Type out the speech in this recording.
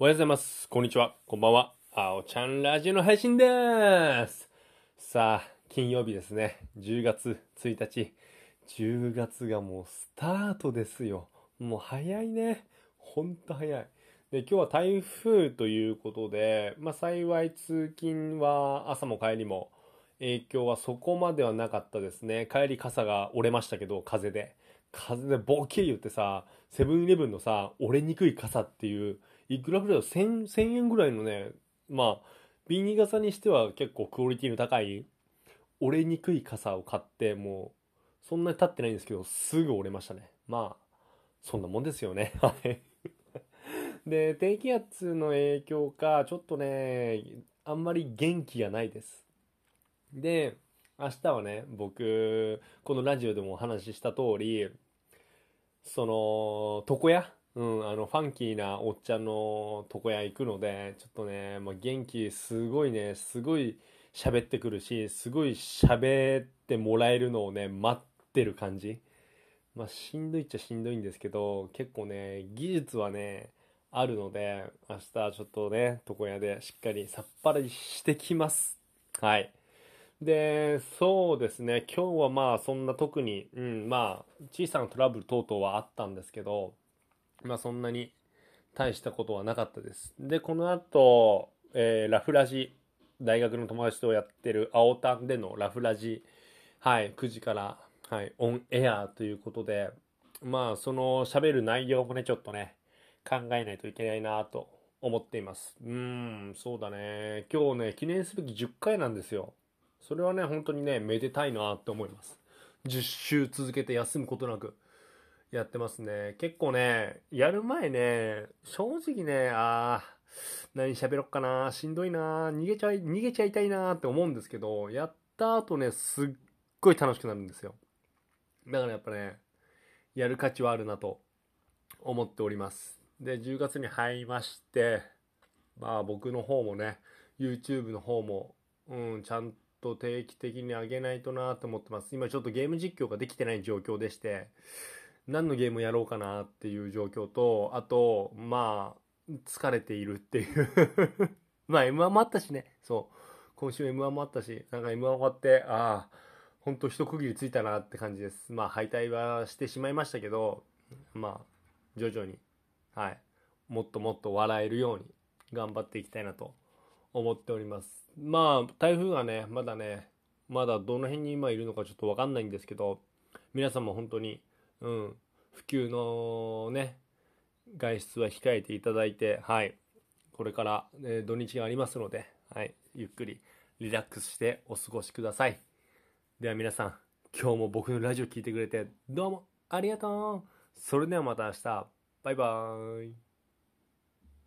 おはようございます。こんにちは。こんばんは。あおちゃんラジオの配信でーす。さあ、金曜日ですね。10月1日。10月がもうスタートですよ。もう早いね。ほんと早い。で、今日は台風ということで、まあ幸い通勤は朝も帰りも影響はそこまではなかったですね。帰り傘が折れましたけど、風で。風でボキリ言ってさ、セブンイレブンのさ、折れにくい傘っていう、いくらぐらいだ 1000, 1000円ぐらいのね、まあ、ビニ傘にしては結構クオリティの高い、折れにくい傘を買って、もう、そんなに経ってないんですけど、すぐ折れましたね。まあ、そんなもんですよね。はい。で、低気圧の影響か、ちょっとね、あんまり元気がないです。で、明日はね、僕、このラジオでもお話しした通り、その、床屋？うん、あの、ファンキーなおっちゃんの床屋行くので、ちょっとね、まあ、元気すごいね、すごい喋ってくるし、すごい喋ってもらえるのをね、待ってる感じ。まあ、しんどいっちゃしんどいんですけど、結構ね、技術はね、あるので、明日ちょっとね、床屋でしっかりさっぱりしてきます。はい。で、そうですね、今日はまあそんな特に、うん、まあ小さなトラブル等々はあったんですけど、まあそんなに大したことはなかったです。で、この後、えーラフラジ、大学の友達とやってる青タンでのラフラジ、はい、9時から、はい、オンエアということで、まあその喋る内容もね、ちょっとね、考えないといけないなと思っています。うーん、そうだね。今日ね、記念すべき10回なんですよ。それはね、本当にね、めでたいなって思います。10週続けて休むことなくやってますね。結構ね、やる前ね、正直ね、あー、何喋ろっかな、しんどいな、逃げちゃい、逃げちゃいたいなって思うんですけど、やった後ね、すっごい楽しくなるんですよ。だからやっぱね、やる価値はあるなと思っております。で、10月に入りまして、まあ僕の方もね、YouTube の方も、うん、ちゃんと定期的に上げないとなと思ってます。今ちょっとゲーム実況ができてない状況でして、何のゲームやろうかなっていう状況と、あと、まあ、疲れているっていう。まあ M1 もあったしね、そう。今週 M1 もあったし、なんか M1 終わって、ああ、ほんと一区切りついたなって感じです。まあ敗退はしてしまいましたけど、まあ、徐々に、はい。もっともっと笑えるように頑張っていきたいなと思っております。まあ、台風がね、まだね、まだどの辺に今いるのかちょっとわかんないんですけど、皆さんも本当に、うん、普及のね、外出は控えていただいて、はい。これから、え土日がありますので、はい。ゆっくりリラックスしてお過ごしください。では皆さん、今日も僕のラジオ聞いてくれて、どうもありがとうそれではまた明日、バイバーイ